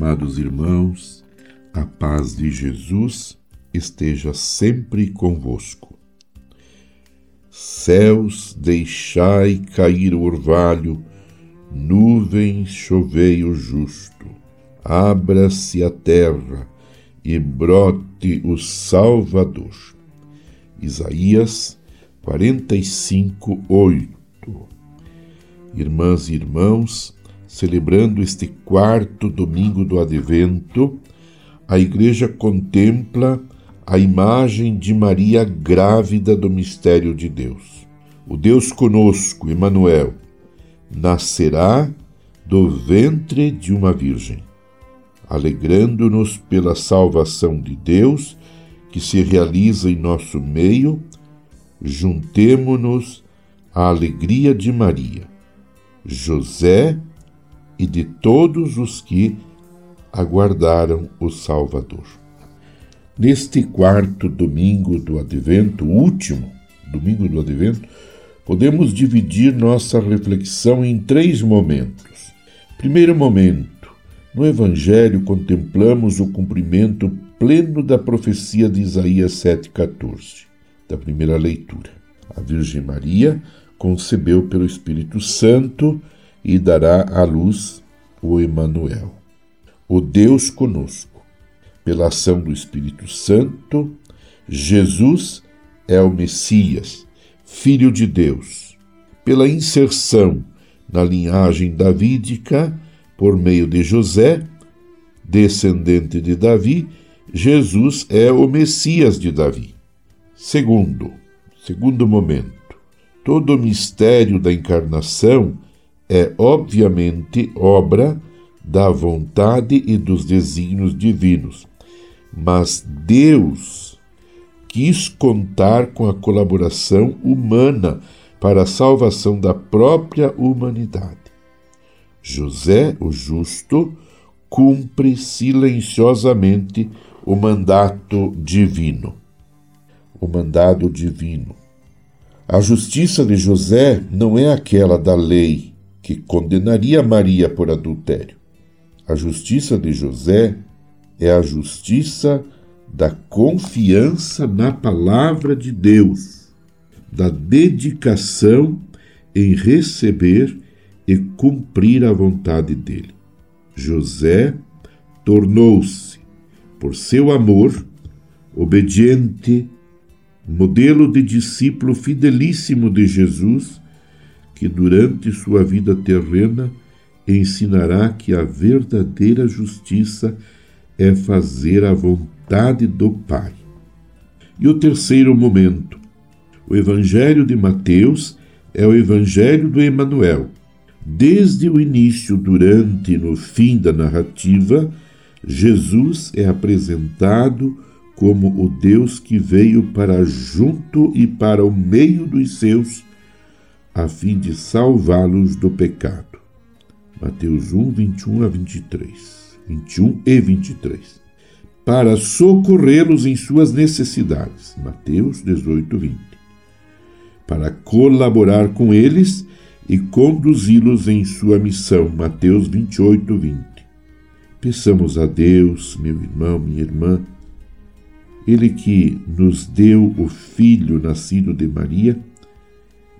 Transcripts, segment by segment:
Amados irmãos, a paz de Jesus esteja sempre convosco. Céus, deixai cair o orvalho, nuvens, chovei o justo. Abra-se a terra e brote o Salvador. Isaías 45, 8. Irmãs e irmãos, celebrando este quarto domingo do Advento, a Igreja contempla a imagem de Maria grávida do mistério de Deus. O Deus conosco, Emanuel, nascerá do ventre de uma virgem. Alegrando-nos pela salvação de Deus que se realiza em nosso meio, juntemo-nos à alegria de Maria, José e de todos os que aguardaram o Salvador. Neste quarto domingo do Advento, último domingo do Advento, podemos dividir nossa reflexão em três momentos. Primeiro momento, no Evangelho contemplamos o cumprimento pleno da profecia de Isaías 7,14, da primeira leitura. A Virgem Maria concebeu pelo Espírito Santo e dará à luz o Emanuel, o Deus conosco. Pela ação do Espírito Santo, Jesus é o Messias, Filho de Deus. Pela inserção na linhagem davídica, por meio de José, descendente de Davi, Jesus é o Messias de Davi. Segundo, segundo momento, todo o mistério da encarnação é obviamente obra da vontade e dos desígnios divinos, mas Deus quis contar com a colaboração humana para a salvação da própria humanidade. José, o justo, cumpre silenciosamente o mandato divino. O mandado divino. A justiça de José não é aquela da lei que condenaria Maria por adultério. A justiça de José é a justiça da confiança na palavra de Deus, da dedicação em receber e cumprir a vontade dele. José tornou-se, por seu amor, obediente, modelo de discípulo fidelíssimo de Jesus que durante sua vida terrena ensinará que a verdadeira justiça é fazer a vontade do Pai. E o terceiro momento, o Evangelho de Mateus é o Evangelho do Emanuel. Desde o início, durante e no fim da narrativa, Jesus é apresentado como o Deus que veio para junto e para o meio dos seus a fim de salvá-los do pecado. Mateus 1, 21 a 23. 21 e 23. Para socorrê-los em suas necessidades. Mateus 18, 20. Para colaborar com eles e conduzi-los em sua missão. Mateus 28, 20. Peçamos a Deus, meu irmão, minha irmã, Ele que nos deu o Filho nascido de Maria,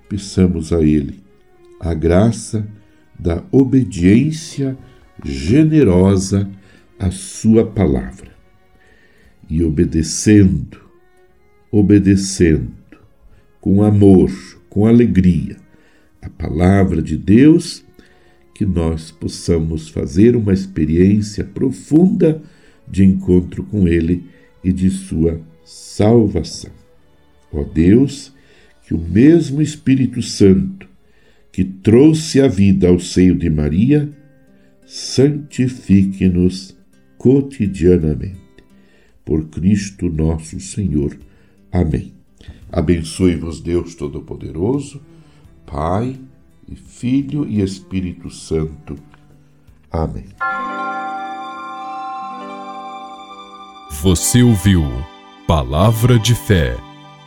peçamos a Ele a graça da obediência generosa à Sua palavra. E obedecendo, obedecendo, com amor, com alegria, a palavra de Deus, que nós possamos fazer uma experiência profunda de encontro com Ele e de Sua salvação. Ó Deus, que o mesmo Espírito Santo que trouxe a vida ao seio de Maria santifique-nos cotidianamente. Por Cristo nosso Senhor. Amém. Abençoe-vos, Deus Todo-Poderoso, Pai e Filho e Espírito Santo. Amém. Você ouviu Palavra de Fé